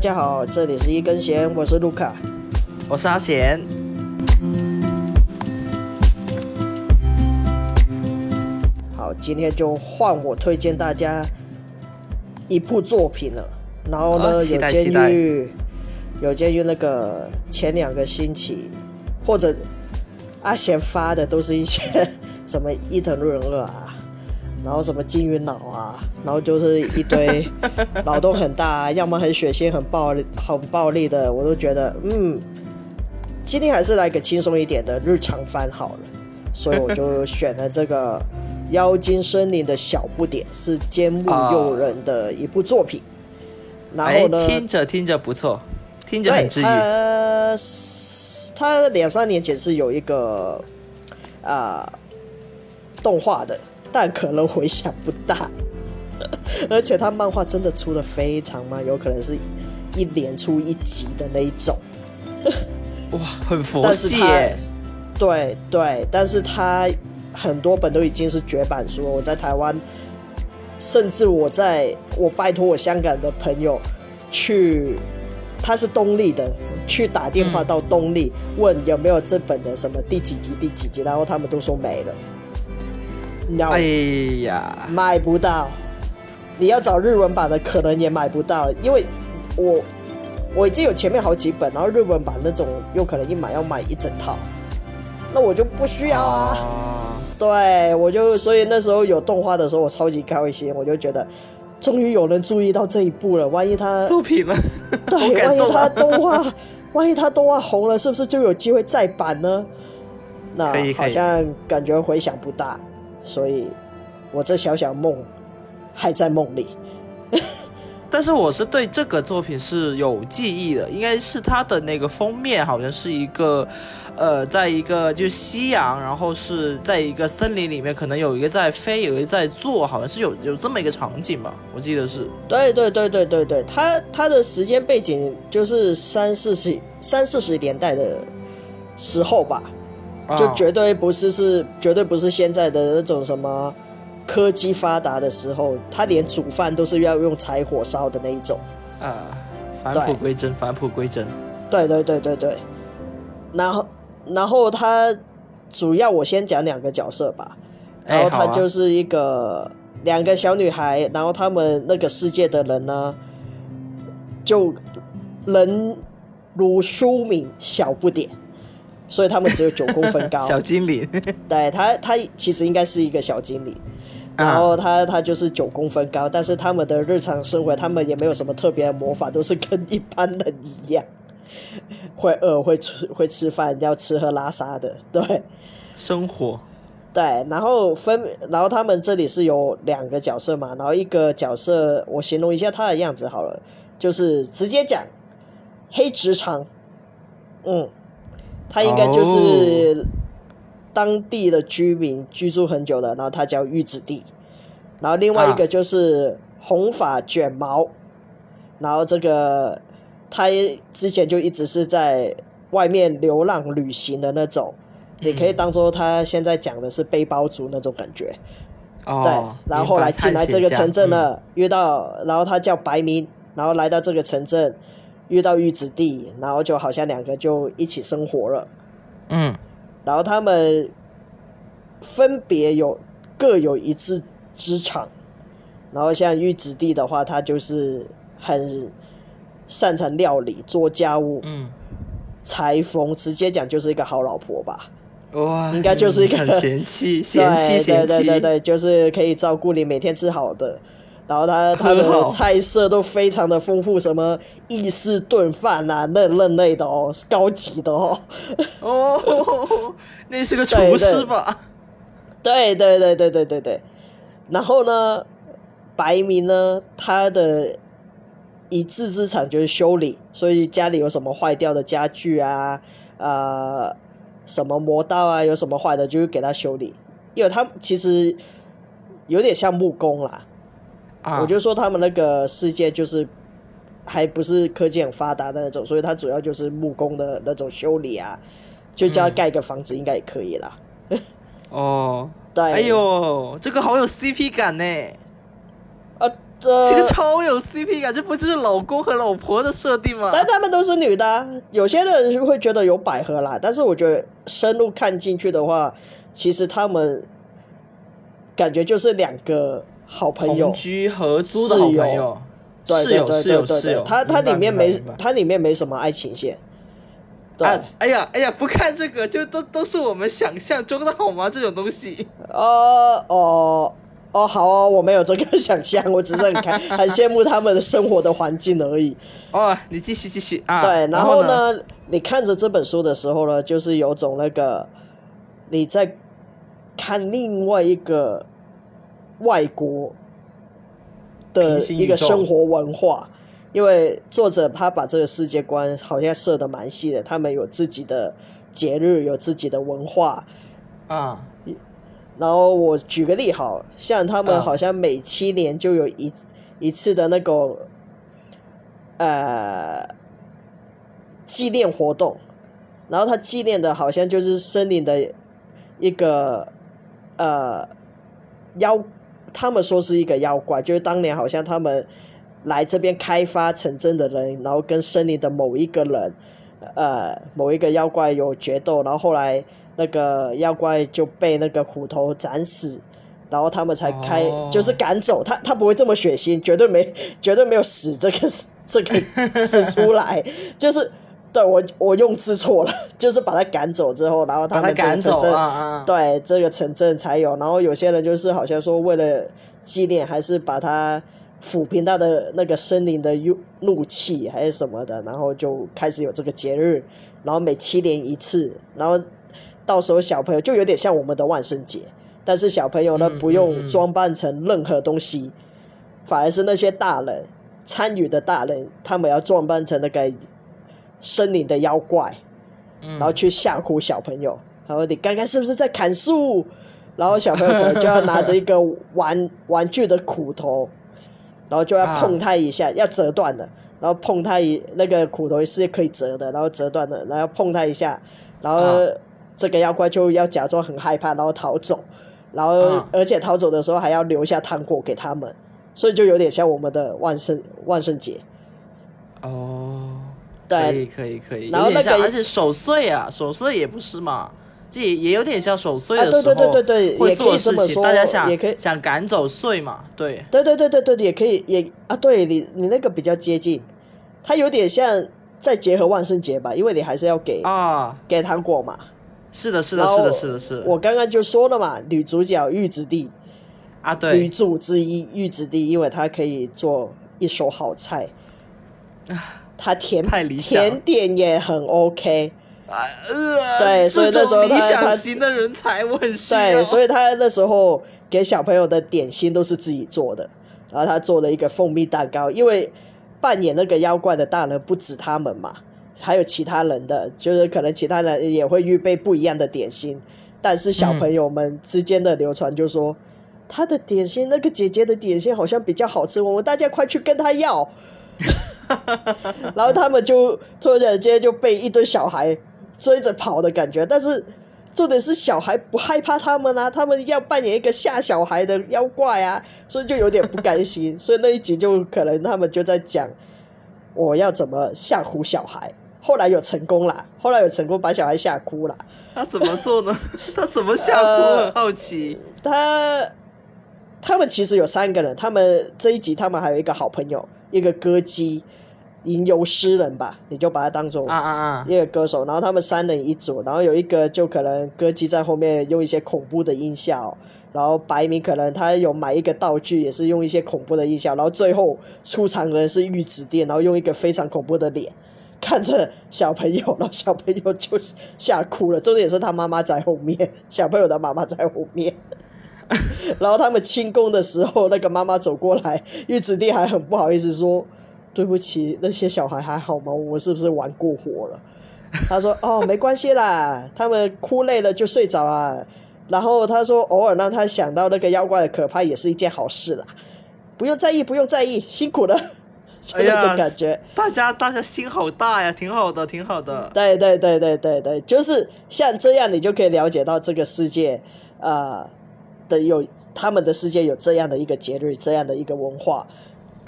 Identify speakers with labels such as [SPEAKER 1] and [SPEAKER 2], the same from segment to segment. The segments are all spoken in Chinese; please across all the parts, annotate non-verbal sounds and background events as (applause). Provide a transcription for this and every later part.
[SPEAKER 1] 大家好，这里是一根弦，我是卢卡。
[SPEAKER 2] 我是阿贤。
[SPEAKER 1] 好，今天就换我推荐大家一部作品了。然后呢，有
[SPEAKER 2] 哦期待
[SPEAKER 1] 鉴于有鉴于那个前两个星期，或者阿贤发的都是一些 (laughs) 什么伊藤润二啊，然后什么金鱼脑啊，然后就是一堆 (laughs) 脑洞很大，要么很血腥、很暴力、很暴力的，我都觉得嗯，今天还是来个轻松一点的日常番好了，所以我就 (laughs) 选了这个《妖精森林的小不点》，是坚木佑人的一部作品。然
[SPEAKER 2] 哎
[SPEAKER 1] 后，呢，
[SPEAKER 2] 听着听着不错，听着
[SPEAKER 1] 对
[SPEAKER 2] 很治愈。
[SPEAKER 1] 他他两三年前是有一个啊、动画的，但可能回响不大，(laughs) 而且他漫画真的出的非常慢，有可能是一连出一集的那一种。(laughs)
[SPEAKER 2] 哇，很佛系耶。
[SPEAKER 1] 对对，但是他很多本都已经是绝版书了。我在台湾，甚至我在我拜托我香港的朋友去，他是东立的，去打电话
[SPEAKER 2] 嗯
[SPEAKER 1] 到东立、问有没有这本的什么第几集第几集，然后他们都说没了，你知道吗
[SPEAKER 2] 哎呀，
[SPEAKER 1] 买不到。你要找日文版的，可能也买不到，因为我我已经有前面好几本，然后日文版那种有可能一买要买一整套，那我就不需要啊。
[SPEAKER 2] 哦
[SPEAKER 1] 对，我就所以那时候有动画的时候，我超级开心，我就觉得终于有人注意到这一步了。万一他
[SPEAKER 2] 作品了，
[SPEAKER 1] 对，(laughs) 万一他
[SPEAKER 2] 动
[SPEAKER 1] 画，万一他动画红了，是不是就有机会再版呢？那好像感觉回响不大，所以我这小小梦还在梦里。(laughs)
[SPEAKER 2] 但是我是对这个作品是有记忆的，应该是它的那个封面好像是一个，呃，在一个就是夕阳，然后是在一个森林里面，可能有一个在飞，有一个在坐，好像是有有这么一个场景吧，我记得是。
[SPEAKER 1] 对对对对对对，它它的时间背景就是三四十三四十年代的时候吧，就
[SPEAKER 2] 啊
[SPEAKER 1] 绝对不是是绝对不是现在的那种什么科技发达的时候，他连煮饭都是要用柴火烧的那一种。
[SPEAKER 2] 啊，返璞归真，返璞归真。
[SPEAKER 1] 对对对对对，然后然后他主要我先讲两个角色吧，
[SPEAKER 2] 哎
[SPEAKER 1] 然后他就是一个、两个小女孩，然后他们那个世界的人呢，就人如书名小不点，所以他们只有九公分高。(laughs)
[SPEAKER 2] 小精灵，
[SPEAKER 1] 对他，他其实应该是一个小精灵，然后他他就是九公分高，但是他们的日常生活，他们也没有什么特别的魔法，都是跟一般人一样，(laughs) 会饿，会吃会吃饭，要吃喝拉撒的，对。
[SPEAKER 2] 生活。
[SPEAKER 1] 对。然后分，然后他们这里是有两个角色嘛，然后一个角色我形容一下他的样子好了，就是直接讲黑直肠，嗯，他应该就是。当地的居民居住很久的，然后他叫玉子地，然后另外一个就是红发卷毛，然后这个他之前就一直是在外面流浪旅行的那种，你可以当做他现在讲的是背包族那种感觉，
[SPEAKER 2] 哦，
[SPEAKER 1] 对，然后后来进来这个城镇
[SPEAKER 2] 了。
[SPEAKER 1] 了，遇到，然后他叫白明，然后来到这个城镇，遇到玉子弟，然后就好像两个就一起生活了。
[SPEAKER 2] 嗯，
[SPEAKER 1] 然后他们分别有各有一技之长，然后像玉子弟的话，他就是很擅长料理、做家务、
[SPEAKER 2] 嗯
[SPEAKER 1] 裁缝，直接讲就是一个好老婆吧。
[SPEAKER 2] 嗯，哇，
[SPEAKER 1] 应该就是一个
[SPEAKER 2] 很嫌弃，(laughs) 嫌弃，
[SPEAKER 1] 对
[SPEAKER 2] 嫌弃，
[SPEAKER 1] 对对对对，就是可以照顾你，每天吃好的。然后他他的菜色都非常的丰富，什么意式炖饭啊，那那类的哦，是高级的哦。
[SPEAKER 2] 哦，那是个厨师吧？
[SPEAKER 1] 对对对对对对对。然后呢，白明呢，他的一技之长就是修理，所以家里有什么坏掉的家具啊，呃，什么磨刀啊，有什么坏的，就会给他修理。因为他其实有点像木工啦，
[SPEAKER 2] 啊，
[SPEAKER 1] 我就说他们那个世界就是还不是科技很发达的那种，所以它主要就是木工的那种修理啊，就叫他盖个房子应该也可以啦。(laughs)
[SPEAKER 2] 哦，(laughs)
[SPEAKER 1] 对，
[SPEAKER 2] 哎呦，这个好有 CP 感呢。
[SPEAKER 1] 呃
[SPEAKER 2] 这个超有 CP 感，这不就是老公和老婆的设定吗？
[SPEAKER 1] 但他们都是女的啊、有些人就会觉得有百合啦，但是我觉得深入看进去的话，其实他们感觉就是两个好朋友
[SPEAKER 2] 同，居合租的好朋友，
[SPEAKER 1] 对
[SPEAKER 2] 室友室友室友，，
[SPEAKER 1] 对它它里面没
[SPEAKER 2] 明白明白
[SPEAKER 1] 它里面没什么爱情线，对，
[SPEAKER 2] 啊，哎呀哎呀，不看这个就都都是我们想象中的好吗？(laughs) 这种东西，
[SPEAKER 1] 哦哦哦，好哦，我没有这个想象，我只是很开 (laughs) 很羡慕他们的生活的环境而已。
[SPEAKER 2] 哦，你继续继续啊。
[SPEAKER 1] 对，
[SPEAKER 2] 然
[SPEAKER 1] 然后
[SPEAKER 2] 呢？
[SPEAKER 1] 呢，你看着这本书的时候呢，就是有种那个你在看另外一个外国的一个生活文化，因为作者他把这个世界观好像设的蛮细的，他们有自己的节日，有自己的文化。
[SPEAKER 2] 啊，
[SPEAKER 1] 然后我举个例好，像他们
[SPEAKER 2] 嗯
[SPEAKER 1] 好像每七年就有一一次的那个呃纪念活动，然后他纪念的好像就是森林的一个呃妖，他们说是一个妖怪，就是当年好像他们来这边开发城镇的人，然后跟森林的某一个人，呃，某一个妖怪有决斗，然后后来那个妖怪就被那个虎头斩死。然后他们才开，
[SPEAKER 2] 哦
[SPEAKER 1] 就是赶走他，他不会这么血腥，绝对没，绝对没有死这个这个字出来，就是对我我用字错了，(laughs) 就是把他赶走之后，然后
[SPEAKER 2] 他
[SPEAKER 1] 们这个
[SPEAKER 2] 赶走
[SPEAKER 1] 城镇
[SPEAKER 2] 啊啊！
[SPEAKER 1] 对，这个城镇才有。然后有些人就是好像说，为了纪念，还是把他抚平他的那个森林的怒怒气，还是什么的，然后就开始有这个节日。然后每七年一次，然后到时候小朋友就有点像我们的万圣节，但是小朋友呢
[SPEAKER 2] 嗯
[SPEAKER 1] 不用装扮成任何东西，反而是那些大人参与的大人，他们要装扮成那个森林的妖怪。
[SPEAKER 2] 嗯
[SPEAKER 1] 然后去吓唬小朋友。然后你刚刚是不是在砍树？然后小朋友可能就要拿着一个玩 (laughs) 玩具的苦头，然后就要碰它一下，要折断的。然后碰它一那个苦头是可以折的，然后折断的，然后碰它一下，然后
[SPEAKER 2] 啊
[SPEAKER 1] 这个妖怪就要假装很害怕，然后逃走。然后
[SPEAKER 2] 啊
[SPEAKER 1] 而且逃走的时候还要留下糖果给他们，所以就有点像我们的万圣万圣节。
[SPEAKER 2] 哦，
[SPEAKER 1] 对。
[SPEAKER 2] 可以可以可以，
[SPEAKER 1] 然后那个
[SPEAKER 2] 而且守岁啊，守岁也不是嘛，这也也有点像守岁
[SPEAKER 1] 啊对
[SPEAKER 2] 的时候
[SPEAKER 1] 对对对对
[SPEAKER 2] 会
[SPEAKER 1] 也可以
[SPEAKER 2] 做的事情，
[SPEAKER 1] 这么说
[SPEAKER 2] 大家想
[SPEAKER 1] 也可以。
[SPEAKER 2] 想赶走岁嘛，对，
[SPEAKER 1] 对对对对对，也可以也啊，对你你那个比较接近，它有点像再结合万圣节吧，因为你还是要给、
[SPEAKER 2] 啊，
[SPEAKER 1] 给糖果嘛。
[SPEAKER 2] 是的是的是的是的是的，
[SPEAKER 1] 我刚刚就说了嘛，女主角玉子弟，女
[SPEAKER 2] 啊对，女
[SPEAKER 1] 主之一玉子弟，因为她可以做一手好菜，她甜甜点也很 OK，
[SPEAKER 2] 啊呃，
[SPEAKER 1] 对所以
[SPEAKER 2] 这
[SPEAKER 1] 那时候
[SPEAKER 2] 种理
[SPEAKER 1] 他他
[SPEAKER 2] 想型的人才我很需要，
[SPEAKER 1] 对，所以他那时候给小朋友的点心都是自己做的，然后他做了一个蜂蜜蛋糕，因为扮演那个妖怪的大人不止他们嘛，还有其他人的，就是可能其他人也会预备不一样的点心，但是小朋友们之间的流传就说。他的点心，那个姐姐的点心好像比较好吃，我们大家快去跟他要。(laughs) 然后他们就突然间就被一堆小孩追着跑的感觉，但是重点是小孩不害怕他们啊，他们要扮演一个吓小孩的妖怪啊，所以就有点不甘心，所以那一集就可能他们就在讲我要怎么吓唬小孩。后来有成功啦，(laughs) 后来有成功把小孩吓哭了。
[SPEAKER 2] 他怎么做呢？他怎么吓哭？好奇
[SPEAKER 1] 他他们其实有三个人，他们这一集他们还有一个好朋友，一个歌姬，吟游诗人吧，你就把他当做
[SPEAKER 2] 啊啊啊！
[SPEAKER 1] 一个歌手，然后他们三人一组，然后有一个就可能歌姬在后面用一些恐怖的音效，然后白明可能他有买一个道具，也是用一些恐怖的音效，然后最后出场的人是玉子店，然后用一个非常恐怖的脸看着小朋友，然后小朋友就吓哭了。重点是他妈妈在后面，小朋友的妈妈在后面。(laughs) 然后他们清宫的时候，那个妈妈走过来，玉子弟还很不好意思说：“对不起，那些小孩还好吗？我是不是玩过火了？”他说：“哦，没关系啦，他们哭累了就睡着了。”然后他说：“偶尔让他想到那个妖怪的可怕，也是一件好事啦，不用在意，不用在意，辛苦了。(laughs) ”就那种感觉。
[SPEAKER 2] 大家大家心好大呀，挺好的，挺好的。
[SPEAKER 1] 对对对对对对，就是像这样，你就可以了解到这个世界，呃的有他们的世界有这样的一个节日，这样的一个文化。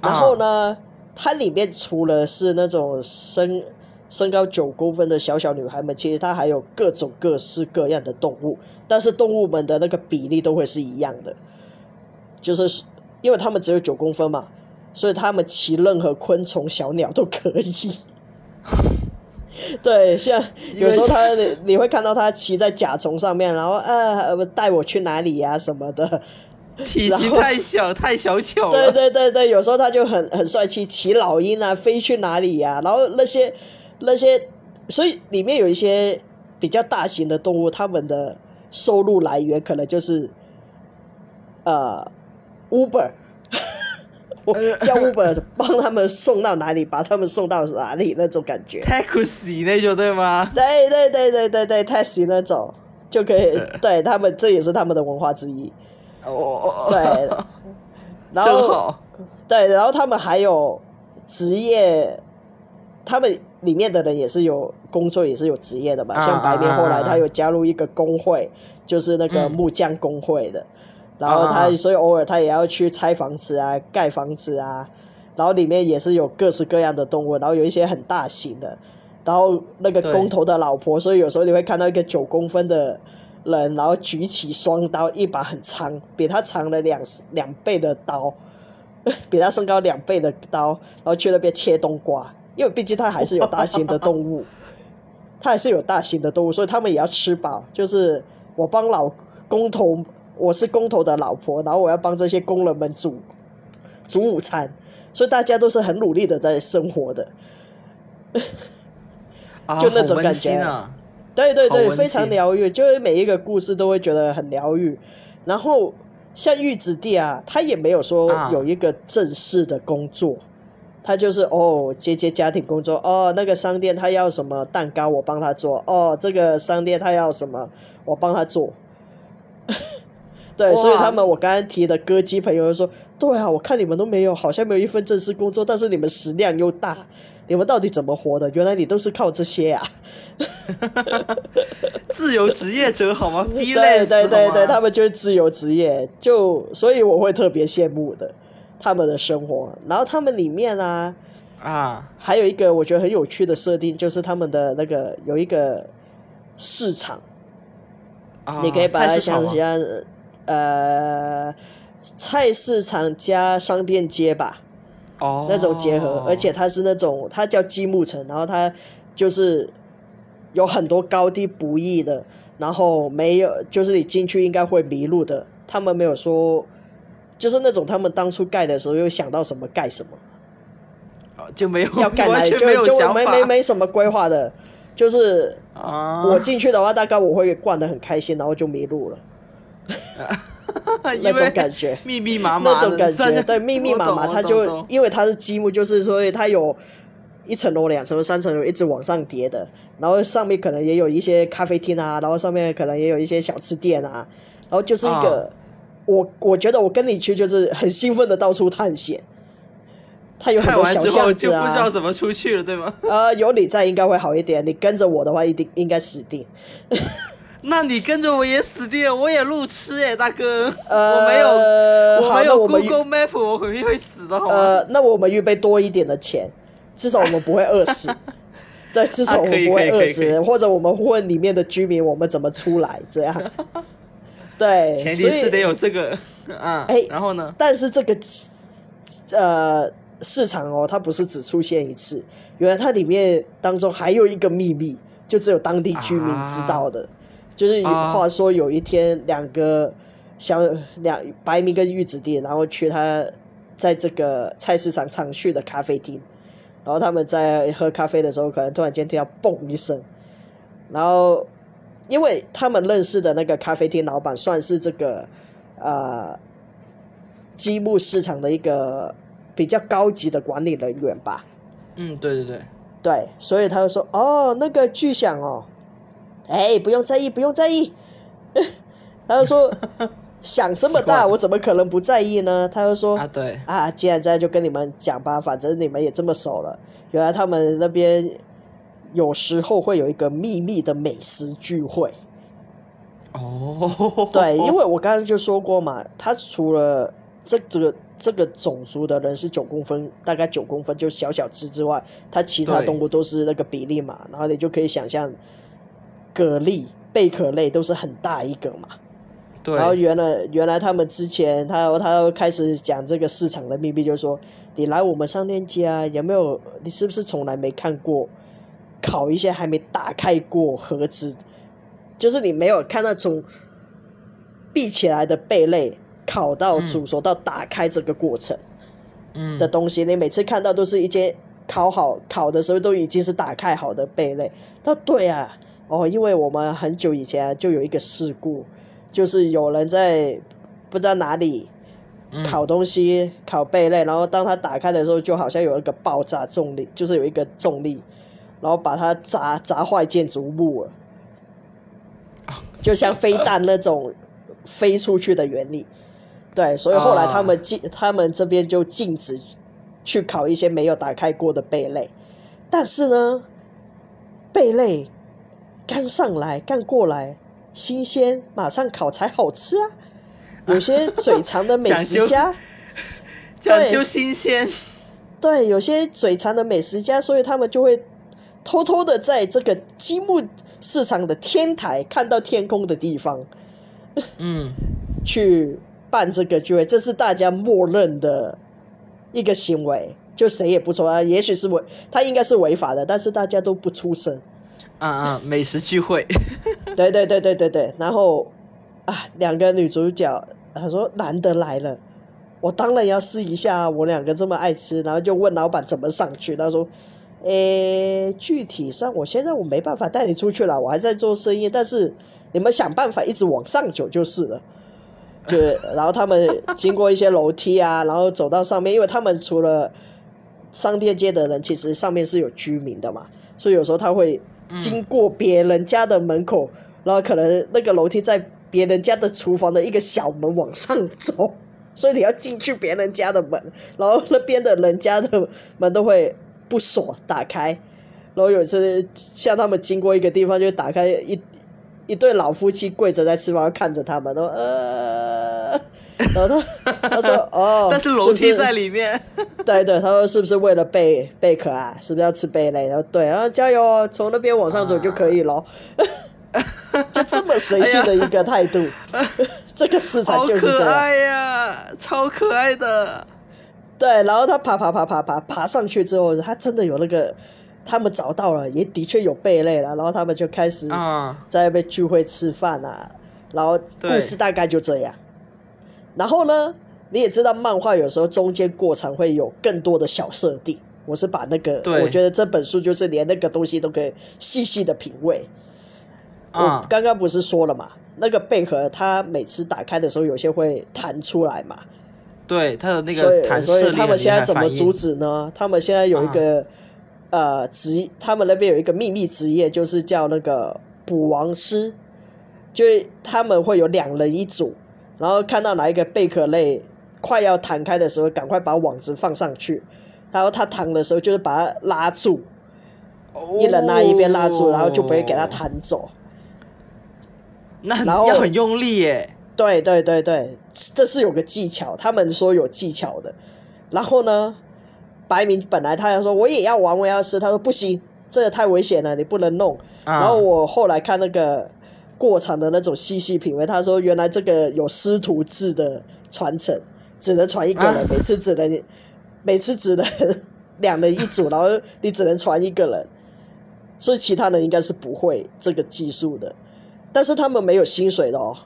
[SPEAKER 1] 然后呢，它里面除了是那种身身高九公分的小小女孩们，其实它还有各种各式各样的动物，但是动物们的那个比例都会是一样的，就是因为它们只有九公分嘛，所以他们骑任何昆虫、小鸟都可以。(laughs) (laughs) 对，像有时候他你你会看到他骑在甲虫上面，然后呃带我去哪里呀、什么的。(laughs)
[SPEAKER 2] 体型太小，太小巧 (laughs) 了。
[SPEAKER 1] 对对对对，有时候他就很很帅气，骑老鹰啊，飞去哪里呀、然后那些那些，所以里面有一些比较大型的动物，它们的收入来源可能就是呃 Uber，我叫 Uber 帮他们送到哪里，把他们送到哪里那种感觉。
[SPEAKER 2] taxi 那种对吗？
[SPEAKER 1] 对对对对对对，taxi 那种就可以，对他们这也是他们的文化之一。
[SPEAKER 2] 哦，
[SPEAKER 1] 对，(laughs) 然后。对，然后他们还有职业，他们里面的人也是有工作，也是有职业的嘛。
[SPEAKER 2] 啊
[SPEAKER 1] 像白面后来他有加入一个工会，就是那个
[SPEAKER 2] 嗯
[SPEAKER 1] 木匠工会的。然后他所以偶尔他也要去拆房子啊、盖房子啊，然后里面也是有各式各样的动物，然后有一些很大型的，然后那个工头的老婆，所以有时候你会看到一个九公分的人，然后举起双刀，一把很长，比他长了两两倍的刀，(laughs) 比他身高两倍的刀，然后去那边切冬瓜，因为毕竟他还是有大型的动物，(laughs) 他还是有大型的动物，所以他们也要吃饱。就是我帮老工头，我是工头的老婆，然后我要帮这些工人们煮煮午餐，所以大家都是很努力的在生活的。
[SPEAKER 2] 啊
[SPEAKER 1] 就那种感觉！对对对，非常
[SPEAKER 2] 馨
[SPEAKER 1] 疗愈，就是每一个故事都会觉得很疗愈。然后像玉子弟啊，他也没有说
[SPEAKER 2] 啊
[SPEAKER 1] 有一个正式的工作，他就是哦接接家庭工作，哦那个商店他要什么蛋糕我帮他做，哦这个商店他要什么我帮他做。对，所以他们我刚刚提的歌姬朋友就说，对啊，我看你们都没有，好像没有一份正式工作，但是你们食量又大，你们到底怎么活的？原来你都是靠这些啊！(laughs)
[SPEAKER 2] 自由职业者好吗 (laughs)
[SPEAKER 1] 对对对对，他们就是自由职业，就所以我会特别羡慕的他们的生活。然后他们里面啊，
[SPEAKER 2] 啊
[SPEAKER 1] 还有一个我觉得很有趣的设定，就是他们的那个有一个市场，
[SPEAKER 2] 啊，
[SPEAKER 1] 你可以把它想象呃菜市场加商店街吧。
[SPEAKER 2] 哦
[SPEAKER 1] 那种结合，而且它是那种它叫积木城，然后它就是有很多高低不一的，然后没有就是你进去应该会迷路的，他们没有说。就是那种他们当初盖的时候又想到什么盖什么，
[SPEAKER 2] 哦就没有 (laughs)
[SPEAKER 1] 要盖哪
[SPEAKER 2] 完
[SPEAKER 1] 里就
[SPEAKER 2] 全没有
[SPEAKER 1] 就没没没什么规划的，就是
[SPEAKER 2] 啊，
[SPEAKER 1] 我进去的话，大概我会逛的很开心，然后就迷路了，(laughs) 那种感觉。
[SPEAKER 2] 密密麻麻
[SPEAKER 1] 那种感觉，(laughs) 对，密密麻麻，它就因为它是积木，就是所以它有一层楼、两层楼、三层楼，一直往上叠的。然后上面可能也有一些咖啡厅啊，然后上面可能也有一些小吃店啊，然后就是一个，
[SPEAKER 2] 啊
[SPEAKER 1] 我我觉得我跟你去就是很兴奋的到处探险。它有很多小巷子啊，
[SPEAKER 2] 不知道怎么出去了，对吗？
[SPEAKER 1] 呃，有你在应该会好一点。你跟着我的话，一定应该死定。
[SPEAKER 2] 那你跟着我也死定了，我也路痴哎，大哥，
[SPEAKER 1] 呃，
[SPEAKER 2] 我没有，我
[SPEAKER 1] 好
[SPEAKER 2] 没有 Google Map，我肯定会死的，好吗？
[SPEAKER 1] 呃，那我们预备多一点的钱，至少我们不会饿死。(laughs) 对，至少我们不会饿死，或者我们问里面的居民我们怎么出来，这样。(laughs) 对，
[SPEAKER 2] 前提是得有这个，啊，
[SPEAKER 1] 哎
[SPEAKER 2] 然后呢？
[SPEAKER 1] 但是这个呃市场哦，它不是只出现一次，原来它里面当中还有一个秘密，就只有当地居民知道的。就是话说有一天两个小两白明跟玉子弟，然后去他在这个菜市场常去的咖啡厅，然后他们在喝咖啡的时候，可能突然间听到嘣一声，然后因为他们认识的那个咖啡厅老板算是这个呃积木市场的一个比较高级的管理人员吧。
[SPEAKER 2] 嗯，对对对，
[SPEAKER 1] 对，所以他就说：“哦，那个巨响哦，哎，不用在意，不用在意。(laughs) ”他就说：“ (laughs) 想这么大，我怎么可能不在意呢？”他就说：“
[SPEAKER 2] 啊对，
[SPEAKER 1] 啊，既然这样，就跟你们讲吧，反正你们也这么熟了。原来他们那边有时候会有一个秘密的美食聚会。
[SPEAKER 2] 哦，
[SPEAKER 1] 对，因为我刚刚就说过嘛，他除了这这个这个种族的人是九公分，大概九公分，就小小只之外，他其他动物都是那个比例嘛，然后你就可以想象，蛤蜊、贝壳类都是很大一个嘛。
[SPEAKER 2] 对，
[SPEAKER 1] 然后原来原来他们之前他他开始讲这个市场的秘密，就是说你来我们商店街啊，有没有你是不是从来没看过烤一些还没打开过盒子，就是你没有看到从闭起来的贝类烤到煮熟到打开这个过程
[SPEAKER 2] 嗯
[SPEAKER 1] 的东西，你每次看到都是一些烤好烤的时候都已经是打开好的贝类。那对啊，哦，因为我们很久以前就有一个事故。就是有人在不知道哪里烤东西、烤贝类，然后当它打开的时候，就好像有一个爆炸重力，就是有一个重力，然后把它砸砸坏建筑物了，(laughs) 就像飞弹那种飞出去的原理。对，所以后来他们禁，他们这边就禁止去烤一些没有打开过的贝类，但是呢，贝类刚上来，刚过来。新鲜，马上烤才好吃啊！(laughs) 有些嘴馋的美食家，
[SPEAKER 2] 讲究新鲜，
[SPEAKER 1] 对，有些嘴馋的美食家，所以他们就会偷偷的在这个积木市场的天台看到天空的地方，
[SPEAKER 2] 嗯，(laughs)
[SPEAKER 1] 去办这个聚会，这是大家默认的一个行为，就谁也不说啊，也许是违，他应该是违法的，但是大家都不出声。
[SPEAKER 2] 啊啊，美食聚会，(laughs)
[SPEAKER 1] 对对对对对对，然后啊，两个女主角，她说难得来了，我当然要试一下，我两个这么爱吃，然后就问老板怎么上去，他说，诶，具体上我现在我没办法带你出去了，我还在做生意，但是你们想办法一直往上走就是了。就然后他们经过一些楼梯啊，然后走到上面，因为他们除了商店街的人，其实上面是有居民的嘛，所以有时候他会。经过别人家的门口，然后可能那个楼梯在别人家的厨房的一个小门往上走，(laughs) 所以你要进去别人家的门，然后那边的人家的门都会不锁打开，然后有一次像他们经过一个地方，就打开一一对老夫妻跪着在吃饭，看着他们，都呃，然后他 (laughs) 他说哦，
[SPEAKER 2] 但是楼梯在里面。(laughs)
[SPEAKER 1] 对对，他说是不是为了贝贝壳啊？是不是要吃贝类？然后对，然后加油哦，从那边往上走就可以了。(laughs) 就这么随性的一个态度，这个市场就是这样。
[SPEAKER 2] 可爱呀，超可爱的。
[SPEAKER 1] 对，然后他爬爬爬爬爬爬上去之后，他真的有那个，他们找到了，也的确有贝类了。然后他们就开始在那边聚会吃饭啊。然后故事大概就这样。然后呢？你也知道，漫画有时候中间过程会有更多的小设定。我是把那个，我觉得这本书就是连那个东西都可以细细的品味。我刚刚不是说了嘛，那个贝壳它每次打开的时候，有些会弹出来嘛。
[SPEAKER 2] 对，它的那个弹
[SPEAKER 1] 所以，所以他们现在怎么阻止呢？他们现在有一个、嗯、呃职，他们那边有一个秘密职业，就是叫那个捕王师，就他们会有两人一组，然后看到哪一个贝壳类。快要弹开的时候，赶快把网子放上去。然后它弹的时候，就是把它拉住，
[SPEAKER 2] 哦、
[SPEAKER 1] 一人拉一边拉住，然后就不会给它弹走。
[SPEAKER 2] 那然后要很用力耶。
[SPEAKER 1] 对对对对，这是有个技巧，他们说有技巧的。然后呢，白明本来他要说我也要玩，我要试，他说不行，这个太危险了，你不能弄。
[SPEAKER 2] 啊、
[SPEAKER 1] 然后我后来看那个过场的那种细细品味，他说原来这个有师徒制的传承。只能传一个人，
[SPEAKER 2] 啊、
[SPEAKER 1] 每次只能每次只能两人一组，然后你只能传一个人，所以其他人应该是不会这个技术的。但是他们没有薪水的哦。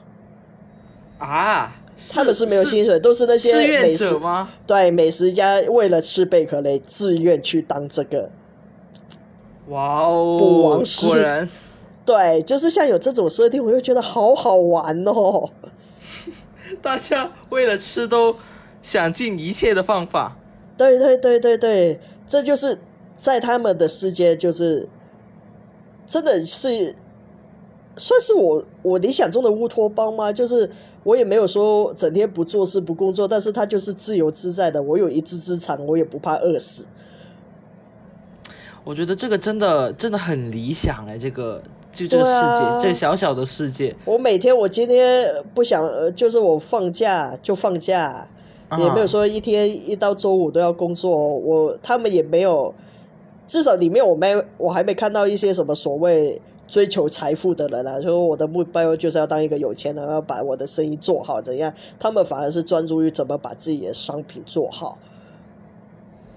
[SPEAKER 2] 啊，
[SPEAKER 1] 他们是没有薪水，都是那些美食
[SPEAKER 2] 吗？
[SPEAKER 1] 对，美食家为了吃贝壳类，自愿去当这个。
[SPEAKER 2] 哇哦，
[SPEAKER 1] 捕王师
[SPEAKER 2] 果然，
[SPEAKER 1] 对，就是像有这种设定，我就觉得好好玩哦。(laughs)
[SPEAKER 2] 大家为了吃都想尽一切的方法。
[SPEAKER 1] 对对对对对，这就是在他们的世界，就是真的是算是我我理想中的乌托邦吗？就是我也没有说整天不做事不工作，但是他就是自由自在的。我有一技之长，我也不怕饿死。
[SPEAKER 2] 我觉得这个真的真的很理想哎，这个。就这个世界，
[SPEAKER 1] 啊、
[SPEAKER 2] 这个小小的世界。
[SPEAKER 1] 我每天，我今天不想，呃，就是我放假就放假，也没有说一天一到周五都要工作。我他们也没有，至少里面我没我还没看到一些什么所谓追求财富的人啊，说我的目标就是要当一个有钱人，要把我的生意做好怎样？他们反而是专注于怎么把自己的商品做好。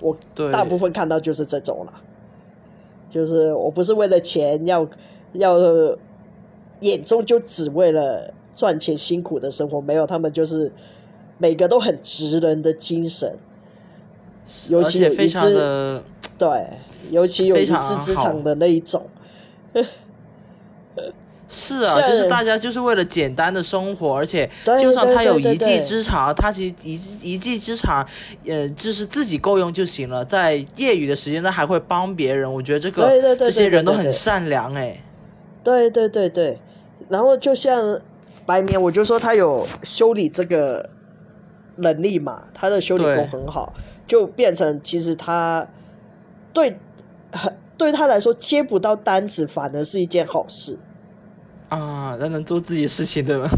[SPEAKER 1] 我大部分看到就是这种了，就是我不是为了钱要要眼中就只为了赚钱辛苦的生活，没有，他们就是每个都很直人的精神，尤
[SPEAKER 2] 而
[SPEAKER 1] 其有一
[SPEAKER 2] 的
[SPEAKER 1] 对，尤其有一
[SPEAKER 2] 非常
[SPEAKER 1] 技之
[SPEAKER 2] 好
[SPEAKER 1] 长的那一种，(laughs)
[SPEAKER 2] 是啊，就是大家就是为了简单的生活，而且
[SPEAKER 1] 对
[SPEAKER 2] 就算他有一技之长，他其实一一技之长，呃，就是自己够用就行了。在业余的时间，他还会帮别人。我觉得这个这些人都很善良哎。
[SPEAKER 1] 对对对对，然后就像白棉，我就说他有修理这个能力嘛，他的修理
[SPEAKER 2] 对
[SPEAKER 1] 工很好，就变成其实他对很对他来说接不到单子反而是一件好事。
[SPEAKER 2] 啊，那能做自己的事情，对吗？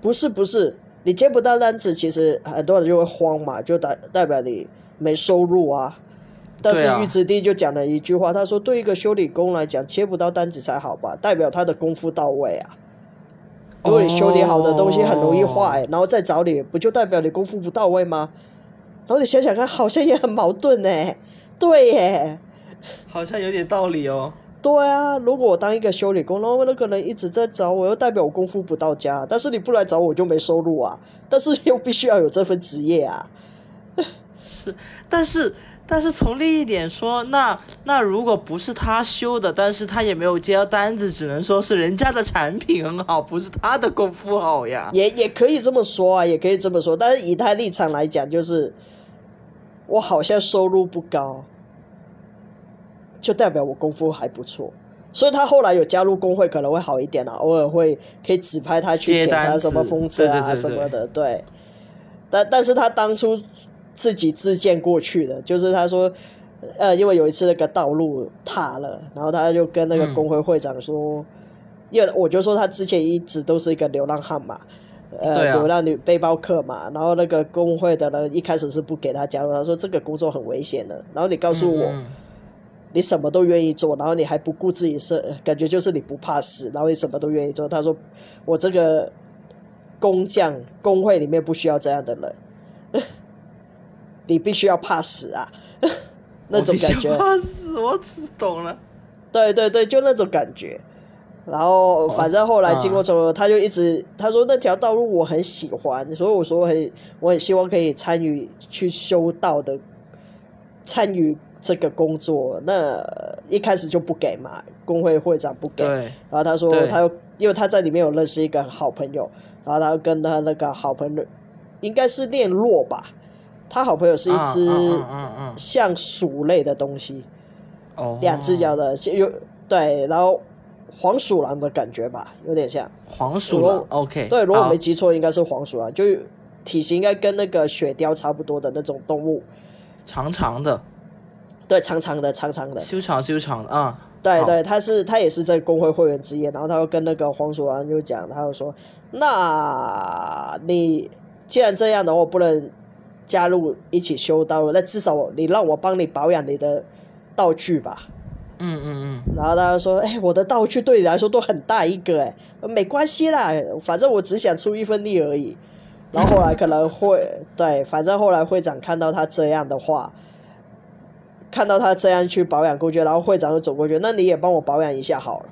[SPEAKER 1] 不是不是，你接不到单子，其实很多人就会慌嘛，就代代表你没收入啊。但是玉子弟就讲了一句话，他说：“对一个修理工来讲，切不到单子才好吧，代表他的功夫到位啊。如果你修理好的东西很容易坏，然后再找你，不就代表你功夫不到位吗？然后你想想看，好像也很矛盾呢。对耶，
[SPEAKER 2] 好像有点道理哦。
[SPEAKER 1] 对啊，如果我当一个修理工，然后那个人一直在找我，又代表我功夫不到家，但是你不来找我就没收入啊，但是又必须要有这份职业啊。(laughs)
[SPEAKER 2] 是，但是但是从另一点说，那那如果不是他修的，但是他也没有接到单子，只能说是人家的产品很好，不是他的功夫好呀。
[SPEAKER 1] 也也可以这么说啊，也可以这么说，但是以他立场来讲，就是我好像收入不高，就代表我功夫还不错，所以他后来有加入工会可能会好一点啊，偶尔会可以指派他去检查什么风车啊什么的，对。但但是他当初自己自荐过去的，就是他说，呃，因为有一次那个道路塌了，然后他就跟那个
[SPEAKER 2] 嗯
[SPEAKER 1] 工会会长说，因为我就说他之前一直都是一个流浪汉嘛，呃，
[SPEAKER 2] 啊
[SPEAKER 1] 流浪女背包客嘛，然后那个工会的人一开始是不给他加入，他说这个工作很危险的，然后你告诉我。
[SPEAKER 2] 嗯
[SPEAKER 1] 你什么都愿意做，然后你还不顾自己是，感觉就是你不怕死，然后你什么都愿意做。他说：“我这个工匠工会里面不需要这样的人，你必须要怕死啊，(laughs) 那种感觉
[SPEAKER 2] 怕死，我只懂了。
[SPEAKER 1] 对对对，就那种感觉。然后反正后来经过从他就一直他说那条道路我很喜欢，所以我说我很我很希望可以参与去修道的，参与这个工作。那一开始就不给嘛，工会会长不给。
[SPEAKER 2] 对，
[SPEAKER 1] 然后他说他又因为他在里面有认识一个好朋友，然后他跟他那个好朋友应该是练骆吧，他好朋友是一只像鼠类的东西。
[SPEAKER 2] 嗯，哦，
[SPEAKER 1] 两只脚的，有对，然后黄鼠狼的感觉吧，有点像。
[SPEAKER 2] 黄鼠狼，OK，
[SPEAKER 1] 对，如果我没记错，应该是黄鼠狼，就体型应该跟那个雪貂差不多的那种动物。
[SPEAKER 2] 长长的，
[SPEAKER 1] 对，长长的，长长的。
[SPEAKER 2] 修长修长的啊，
[SPEAKER 1] 对对，他是他也是在工会会员之一，然后他又跟那个黄鼠狼就讲，他就说，那你既然这样的话，我不能加入一起修道路，那至少你让我帮你保养你的道具吧。
[SPEAKER 2] 嗯嗯嗯
[SPEAKER 1] 然后他就说：“哎、我的道具对你来说都很大一个，哎，没关系啦，反正我只想出一份力而已。”然后后来可能会 (laughs) 对，反正后来会长看到他这样的话，看到他这样去保养工具，然后会长就走过去，那你也帮我保养一下好了。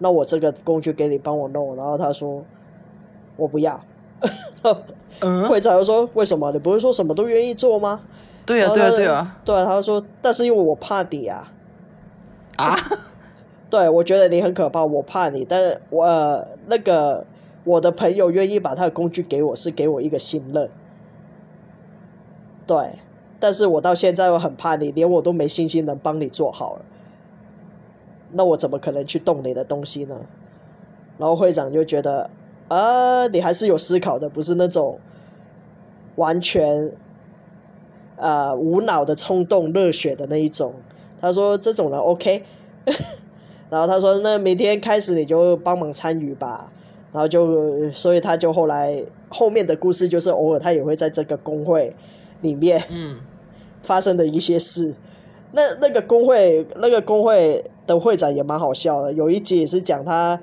[SPEAKER 1] 那我这个工具给你帮我弄。然后他说：“我不要。
[SPEAKER 2] 嗯，
[SPEAKER 1] 会长又说：“为什么？你不是说什么都愿意做吗？”
[SPEAKER 2] 对呀对呀对呀，
[SPEAKER 1] 对啊，他说：“但是因为我怕你啊。”
[SPEAKER 2] 啊，(laughs)
[SPEAKER 1] 对，我觉得你很可怕，我怕你，但是我、呃、那个我的朋友愿意把他的工具给我，是给我一个信任。对，但是我到现在我很怕你，连我都没信心能帮你做好了，那我怎么可能去动你的东西呢？然后会长就觉得，啊，你还是有思考的，不是那种完全呃无脑的冲动、热血的那一种。他说这种人 OK，(laughs) 然后他说那明天开始你就帮忙参与吧，然后就所以他就后来后面的故事就是偶尔他也会在这个工会里面
[SPEAKER 2] 嗯，
[SPEAKER 1] 发生的一些事。那那个工会那个工会的会长也蛮好笑的，有一集也是讲他，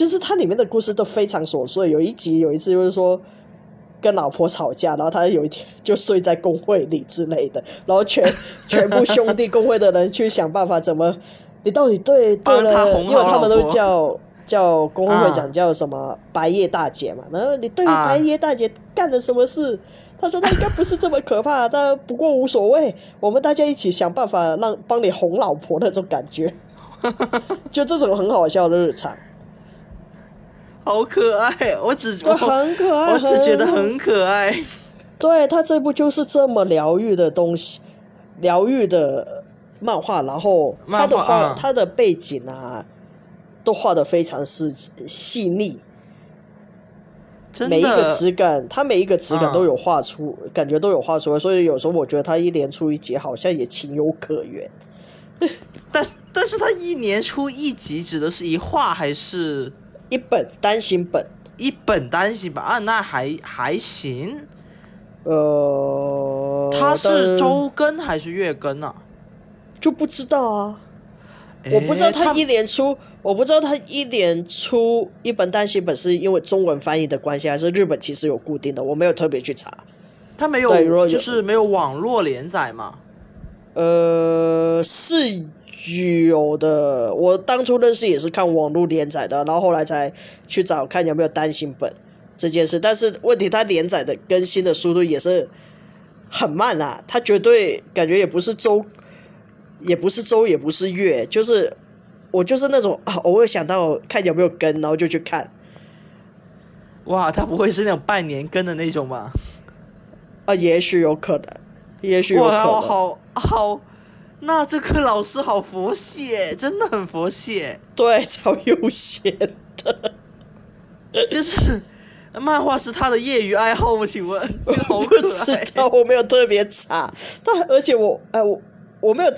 [SPEAKER 1] 就是它里面的故事都非常琐碎。有一集有一次就是说跟老婆吵架，然后他有一天就睡在工会里之类的，然后全 (laughs) 全部兄弟工会的人去想办法怎么，你到底对对了，因为他们都叫。叫工会会长
[SPEAKER 2] 啊
[SPEAKER 1] 叫什么白夜大姐嘛，然后你对于
[SPEAKER 2] 啊
[SPEAKER 1] 白夜大姐干了什么事？他说他应该不是这么可怕，但不过无所谓，我们大家一起想办法让帮你哄老婆那种感觉，就这种很好笑的日常，
[SPEAKER 2] 好可爱，我只我 (laughs)
[SPEAKER 1] 很可爱，
[SPEAKER 2] 我只觉得很可爱。
[SPEAKER 1] 对他这部就是这么疗愈的东西，疗愈的漫画，然后他的画，他的背景啊，都画的非常细细腻，每一个质感，他每一个质感
[SPEAKER 2] 嗯
[SPEAKER 1] 都有画出，感觉都有画出来，所以有时候我觉得他一连出一集好像也情有可原。(laughs)
[SPEAKER 2] 但但是他一年出一集，指的是一画还是
[SPEAKER 1] 一本单行本，
[SPEAKER 2] 一本单行本啊？那还还行。
[SPEAKER 1] 呃，
[SPEAKER 2] 它是周更还是月更啊？
[SPEAKER 1] 就不知道啊，我不知道他一年出，我不知道他一年出一本单行本是因为中文翻译的关系，还是日本其实有固定的，我没有特别去查。
[SPEAKER 2] 他没
[SPEAKER 1] 有，
[SPEAKER 2] 就是没有网络连载嘛。
[SPEAKER 1] 呃，是有的。我当初认识也是看网络连载的，然后后来才去找看有没有单行本这件事。但是问题，它连载的更新的速度也是很慢啊，它绝对感觉也不是周，也不是周，也不是月，就是我就是那种啊，偶尔想到看有没有更，然后就去看
[SPEAKER 2] 哇，他不会是那种半年更的那种吧？
[SPEAKER 1] 啊，也许有可能，也许有可
[SPEAKER 2] 哇，
[SPEAKER 1] 能。
[SPEAKER 2] 好好，那这个老师好佛系耶，真的很佛系耶。
[SPEAKER 1] 对，超悠闲的。
[SPEAKER 2] 就是漫画是他的业余爱好吗？请问，(laughs) 好
[SPEAKER 1] 不
[SPEAKER 2] 可
[SPEAKER 1] 知。道，我没有特别查，但而且我，哎、我我没有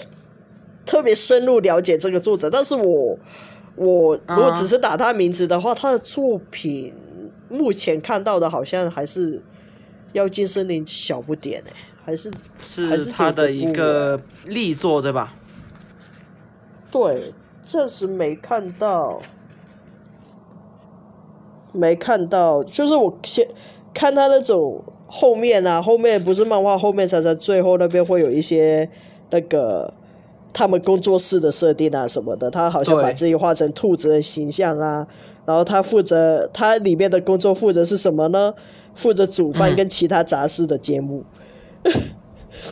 [SPEAKER 1] 特别深入了解这个作者，但是我我如果
[SPEAKER 2] 啊
[SPEAKER 1] 只是打他名字的话，他的作品目前看到的好像还是《妖精森林》小不点哎、还是是
[SPEAKER 2] 他的一个力作，对吧？
[SPEAKER 1] 对，暂时没看到，没看到，就是我先看他那种后面啊，后面不是漫画后面才在最后那边会有一些那个他们工作室的设定啊什么的，他好像把自己画成兔子的形象啊，然后他负责他里面的工作负责是什么呢？负责煮饭
[SPEAKER 2] 嗯
[SPEAKER 1] 跟其他杂事的节目。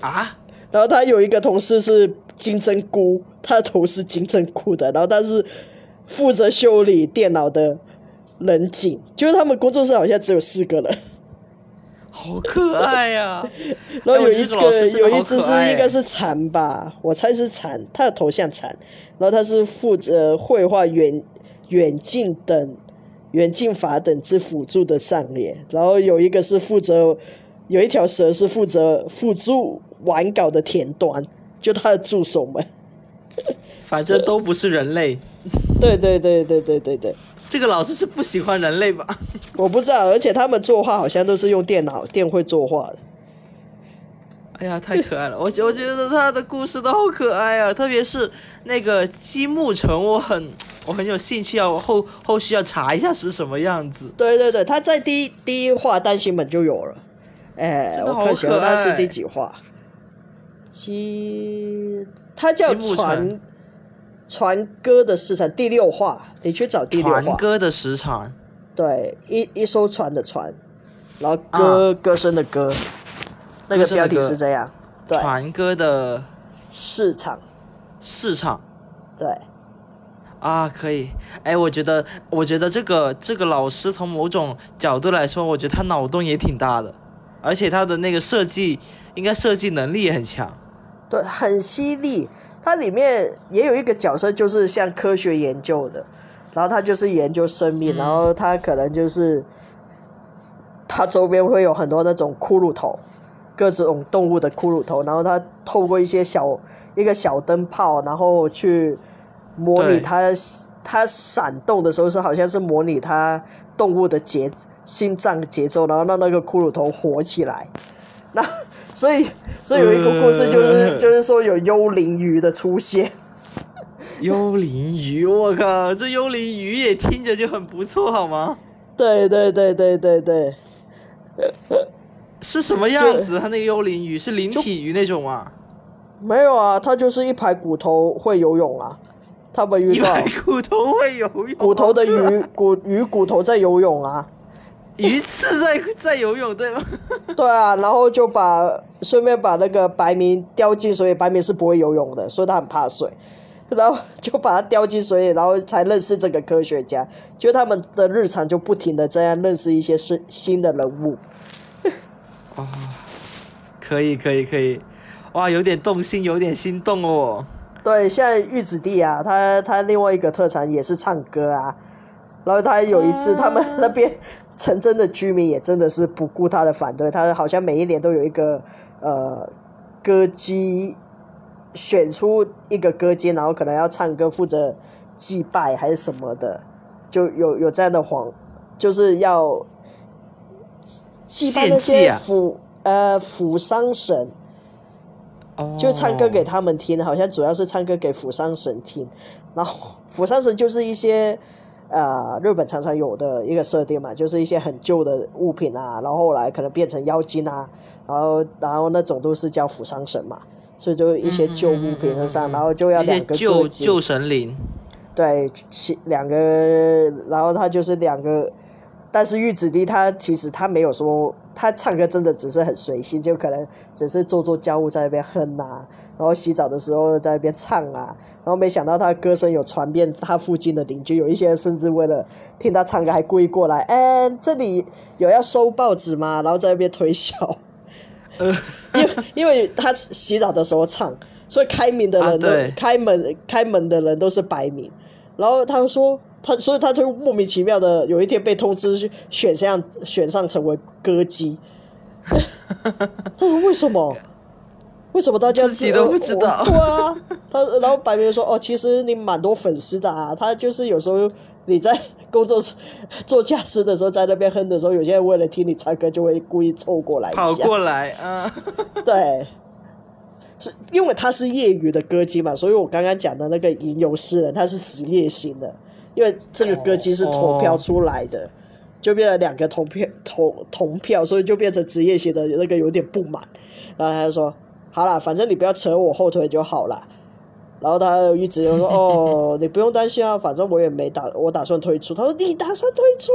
[SPEAKER 2] 啊，
[SPEAKER 1] 然后他有一个同事是金针菇，他的头是金针菇的，然后他是负责修理电脑的人警，就是他们工作室好像只有四个人，
[SPEAKER 2] 好可爱呀、(laughs)
[SPEAKER 1] 然后有一
[SPEAKER 2] 个
[SPEAKER 1] 有一只是应该是蝉吧，我猜是蝉，他的头像蝉，然后他是负责绘画远远近等远近法等之辅助的上联，然后有一个是负责有一条蛇是负责辅助玩稿的田端，就他的助手们。
[SPEAKER 2] 反正都不是人类。
[SPEAKER 1] 对对对对对对对，
[SPEAKER 2] 这个老师是不喜欢人类吧？
[SPEAKER 1] 我不知道，而且他们作画好像都是用电脑电绘作画的。
[SPEAKER 2] 哎呀，太可爱了！我我觉得他的故事都好可爱啊，特别是那个积木城，我很我很有兴趣要后后续要查一下是什么样子。
[SPEAKER 1] 对对对，他在第一第一话单行本就有了。哎，我看起来
[SPEAKER 2] 可爱
[SPEAKER 1] 他是第几话？鸡，他叫
[SPEAKER 2] 积木
[SPEAKER 1] 船船歌的市场第六话，你去找第六话。
[SPEAKER 2] 船歌的市场，
[SPEAKER 1] 对，一一艘船的船，然后歌、歌声的歌，那个标题是这样。对，
[SPEAKER 2] 船歌的
[SPEAKER 1] 市场，
[SPEAKER 2] 市场
[SPEAKER 1] 对。
[SPEAKER 2] 啊，可以。哎，我觉得，我觉得这个这个老师从某种角度来说，我觉得他脑洞也挺大的，而且它的那个设计，应该设计能力也很强。
[SPEAKER 1] 对，很犀利。它里面也有一个角色，就是像科学研究的，然后他就是研究生命，
[SPEAKER 2] 嗯
[SPEAKER 1] 然后他可能就是他周边会有很多那种骷髅头，各种动物的骷髅头，然后他透过一些小一个小灯泡，然后去模拟它它闪动的时候是好像是模拟它动物的节心脏节奏，然后让那个骷髅头活起来。那所以所以有一个故事就是就是说有幽灵鱼的出现。(laughs)
[SPEAKER 2] 幽灵鱼，我靠，这幽灵鱼也听着就很不错，好吗？
[SPEAKER 1] 对对对对对对，
[SPEAKER 2] 是什么样子？它那个幽灵鱼是灵体鱼那种吗？
[SPEAKER 1] 没有啊，它就是一排骨头会游泳啊。他们遇到
[SPEAKER 2] 一排骨头会游泳，
[SPEAKER 1] 骨头的鱼骨鱼骨头在游泳啊。
[SPEAKER 2] 鱼刺在在游泳，对吗？(laughs)
[SPEAKER 1] 对啊，然后就把顺便把那个白明掉进水里，白明是不会游泳的，所以他很怕水。然后就把他掉进水里，然后才认识这个科学家。就他们的日常就不停的这样认识一些新新的人物。
[SPEAKER 2] 啊，可以可以可以，哇，有点动心，有点心动哦。
[SPEAKER 1] 对，像玉子弟啊，他他另外一个特长也是唱歌啊。然后他有一次，他们那边城镇的居民也真的是不顾他的反对，他好像每一年都有一个呃歌姬。选出一个歌姬，然后可能要唱歌，负责祭拜还是什么的，就有有这样的皇，就是要祭拜那些府呃府商神，就唱歌给他们听，好像主要是唱歌给府商神听。然后府商神就是一些呃日本常常有的一个设定嘛，就是一些很旧的物品啊，然后后来可能变成妖精啊，然后然后那种都是叫釜山神嘛。所以就一些旧物品身上，然后就要两个
[SPEAKER 2] 旧旧神灵，
[SPEAKER 1] 对，其两个，然后他就是两个，但是玉子弟他其实他没有说他唱歌真的只是很随性，就可能只是做做家务在那边哼啊，然后洗澡的时候在那边唱啊，然后没想到他歌声有传遍他附近的邻居，有一些人甚至为了听他唱歌还故意过来，哎，这里有要收报纸吗？然后在那边推销。因为因为他洗澡的时候唱，所以开门的人都开门开门的人都是白民。然后他说他，所以他就莫名其妙的有一天被通知选上选上成为歌姬。(laughs) 他说为什么？为什么大家
[SPEAKER 2] 自己都不知道？
[SPEAKER 1] 对啊，他然后白明说：“哦，其实你蛮多粉丝的啊。他就是有时候你在工作做驾驶的时候，在那边哼的时候，有些人为了听你唱歌，就会故意凑过来
[SPEAKER 2] 跑过来。啊，
[SPEAKER 1] 对，是因为他是业余的歌姬嘛，所以我刚刚讲的那个吟游诗人，他是职业型的，因为这个歌姬是投票出来的，就变成两个同票同同票，所以就变成职业型的那个有点不满，然后他就说。好啦，反正你不要扯我后腿就好啦。然后他一直就说：“哦，(laughs) 你不用担心啊，反正我也没打，我打算退出。”他说：“你打算退出？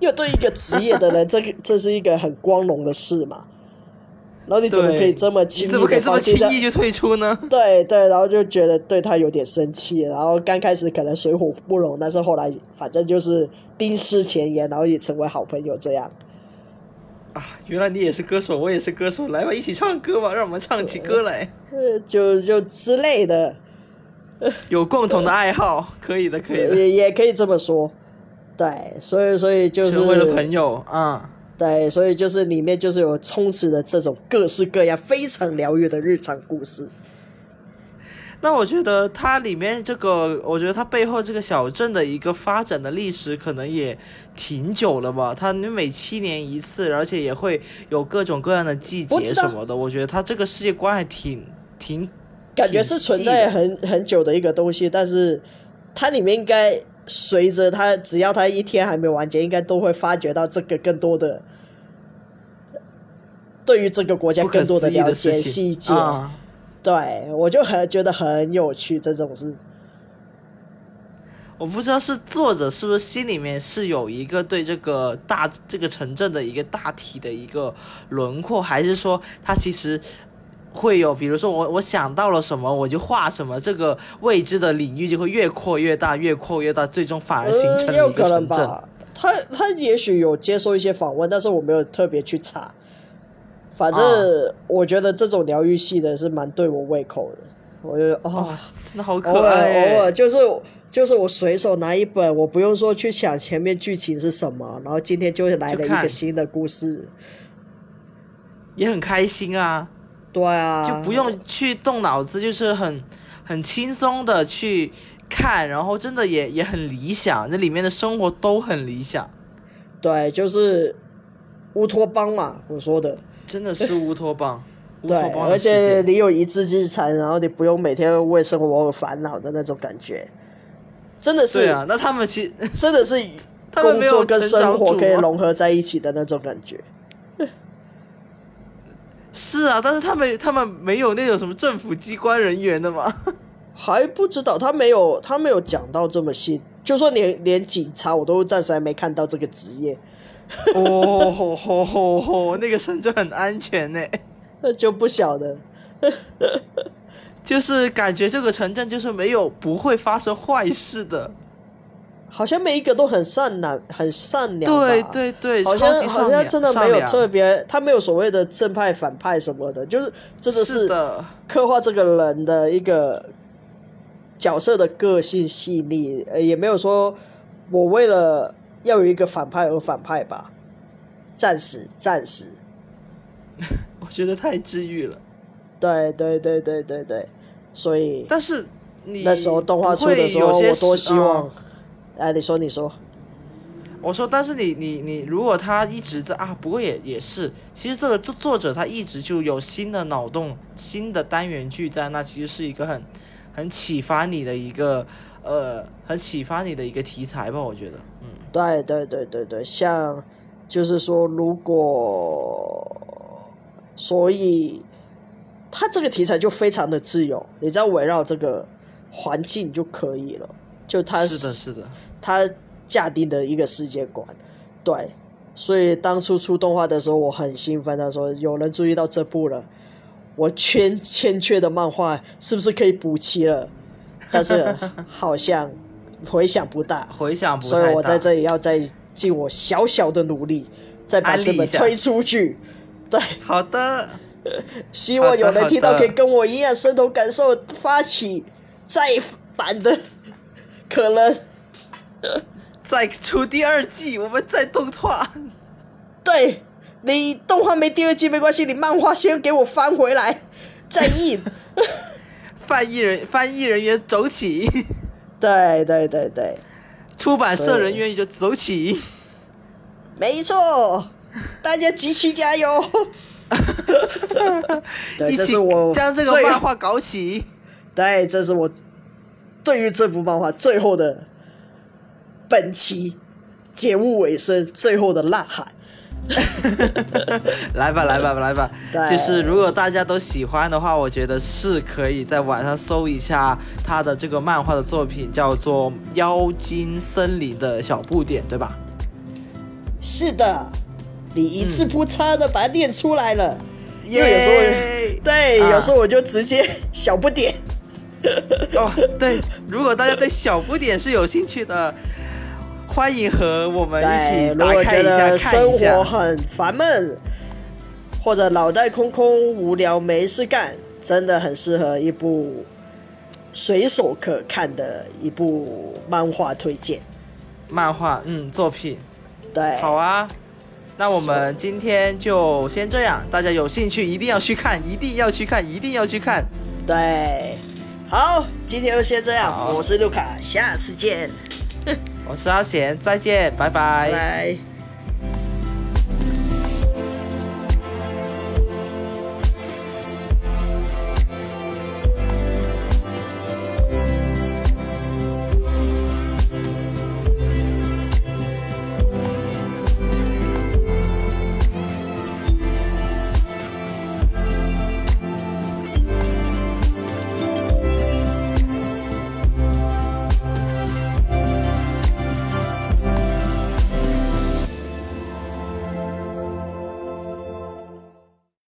[SPEAKER 1] 因为对一个职业的人，这个这是一个很光荣的事嘛。然后你怎么可以这么轻易？
[SPEAKER 2] 怎么可以这么轻易就退出呢？
[SPEAKER 1] 对 (laughs) 对，然后就觉得对他有点生气。然后刚开始可能水火不容，但是后来反正就是冰释前嫌，然后也成为好朋友这样。
[SPEAKER 2] 啊，原来你也是歌手，我也是歌手，来吧，一起唱歌吧，让我们唱起歌来。(laughs)
[SPEAKER 1] 呃，就就之类的，(laughs)
[SPEAKER 2] 有共同的爱好，可以的，可以的，
[SPEAKER 1] 也也可以这么说。对，所以所以就是
[SPEAKER 2] 为了朋友啊。
[SPEAKER 1] 对，所以就是里面就是有充斥的这种各式各样非常疗愈的日常故事。
[SPEAKER 2] 那我觉得它里面这个，我觉得它背后这个小镇的一个发展的历史可能也挺久了吧。它每七年一次，而且也会有各种各样的季节什么的。我觉得它这个世界观还挺挺，
[SPEAKER 1] 感觉是存在很很久的一个东西。但是它里面应该随着他，只要他一天还没完结，应该都会发掘到这个更多的对于这个国家更多的了解细节。对，我就很觉得很有趣这种事。
[SPEAKER 2] 我不知道是作者是不是心里面是有一个对这个大这个城镇的一个大体的一个轮廓，还是说他其实会有，比如说我我想到了什么，我就画什么，这个未知的领域就会越扩越大，越扩越大，最终反而形成一个城镇。
[SPEAKER 1] 他他也许有接受一些访问，但是我没有特别去查。反正我觉得这种疗愈系的是蛮对我胃口的，我觉得
[SPEAKER 2] 啊，真的好可爱。
[SPEAKER 1] 偶尔就是就是我随手拿一本，我不用说去想前面剧情是什么，然后今天就来了一个新的故事，
[SPEAKER 2] 也很开心啊。
[SPEAKER 1] 对啊，
[SPEAKER 2] 就不用去动脑子，就是很很轻松的去看，然后真的也也很理想，那里面的生活都很理想。
[SPEAKER 1] 对，就是乌托邦嘛，我说的。
[SPEAKER 2] 真的是乌托邦，(laughs) 乌
[SPEAKER 1] 对而且。你有一技之长，然后你不用每天为生活而烦恼的那种感觉，真的是，
[SPEAKER 2] 对啊，那他们其实 (laughs)
[SPEAKER 1] 真的是 (laughs)
[SPEAKER 2] 他们没有
[SPEAKER 1] 工作跟生活可以融合在一起的那种感觉。
[SPEAKER 2] 是啊，但是他们他们没有那种什么政府机关人员的吗？(laughs)
[SPEAKER 1] 还不知道，他没有他没有讲到这么细，就说连连警察我都暂时还没看到这个职业，(laughs)
[SPEAKER 2] 哦吼吼吼吼，那个城镇很安全呢，(laughs)
[SPEAKER 1] 那就不晓得。
[SPEAKER 2] 就是感觉这个城镇就是没有不会发生坏事的。
[SPEAKER 1] 好像每一个都很善良，很善良。
[SPEAKER 2] 对对对，
[SPEAKER 1] 好像好像真的没有特别，他没有所谓的正派反派什么的，就是真的
[SPEAKER 2] 是的，
[SPEAKER 1] 刻画这个人的一个角色的个性细腻，呃，也没有说我为了要有一个反派而反派吧，暂时暂时，(laughs)
[SPEAKER 2] 我觉得太治愈了。
[SPEAKER 1] 对对对对对对，所以
[SPEAKER 2] 但是你
[SPEAKER 1] 那时候动画出的时候，我多希望
[SPEAKER 2] 嗯，
[SPEAKER 1] 哎，你说你说，
[SPEAKER 2] 我说，但是你你你，如果他一直在啊，不过也也是，其实这个作作者他一直就有新的脑洞、新的单元剧在，那其实是一个很很启发你的一个呃，很启发你的一个题材吧，我觉得，嗯，
[SPEAKER 1] 对对对对对，像就是说，如果所以他这个题材就非常的自由，你只要围绕这个环境就可以了。就他
[SPEAKER 2] 是的，是的，
[SPEAKER 1] 他架定的一个世界观，对。所以当初出动画的时候，我很兴奋，他说有人注意到这部了，我欠欠缺的漫画是不是可以补齐了？但是好像回响不大。
[SPEAKER 2] 回想不大
[SPEAKER 1] 所以我在这里要再尽我小小的努力，再把这本推出去。(laughs) 对，
[SPEAKER 2] 好的，
[SPEAKER 1] 希望有人听到可以跟我一样深同感受，发起再版的可能。(laughs)
[SPEAKER 2] 再出第二季，我们再动画，
[SPEAKER 1] 对你动画没第二季没关系，你漫画先给我翻回来，再印。(laughs)
[SPEAKER 2] 翻译人翻译人员走起，(laughs)
[SPEAKER 1] 对对对对，
[SPEAKER 2] 出版社人员也就走起。
[SPEAKER 1] 没错，大家集齐加油。对，
[SPEAKER 2] 一起
[SPEAKER 1] 这是我
[SPEAKER 2] 将这个漫画搞起。
[SPEAKER 1] 对，这是我对于这部漫画最后的本期节目尾声最后的呐喊。(laughs)
[SPEAKER 2] 来吧，来吧，来吧！就是如果大家都喜欢的话，我觉得是可以在网上搜一下他的这个漫画的作品，叫做《妖精森林的小不点》，对吧？
[SPEAKER 1] 是的，你一字不差的把它念出来了。因为
[SPEAKER 2] 耶
[SPEAKER 1] 有时候对，
[SPEAKER 2] 啊
[SPEAKER 1] 有时候我就直接小不点。
[SPEAKER 2] 哦，对，如果大家对小不点是有兴趣的，欢迎和我们一，起打开一下
[SPEAKER 1] 得生活
[SPEAKER 2] 看一下。
[SPEAKER 1] 很烦闷，或者脑袋空空、无聊没事干，真的很适合一部随手可看的一部漫画推荐。
[SPEAKER 2] 漫画，嗯，作品
[SPEAKER 1] 对，
[SPEAKER 2] 好啊。那我们今天就先这样，大家有兴趣一定要去看，一定要去看，一定要去看。
[SPEAKER 1] 对，好，今天就先这样，我是卢卡，下次见，(laughs)
[SPEAKER 2] 我是阿贤，再见，
[SPEAKER 1] 拜拜。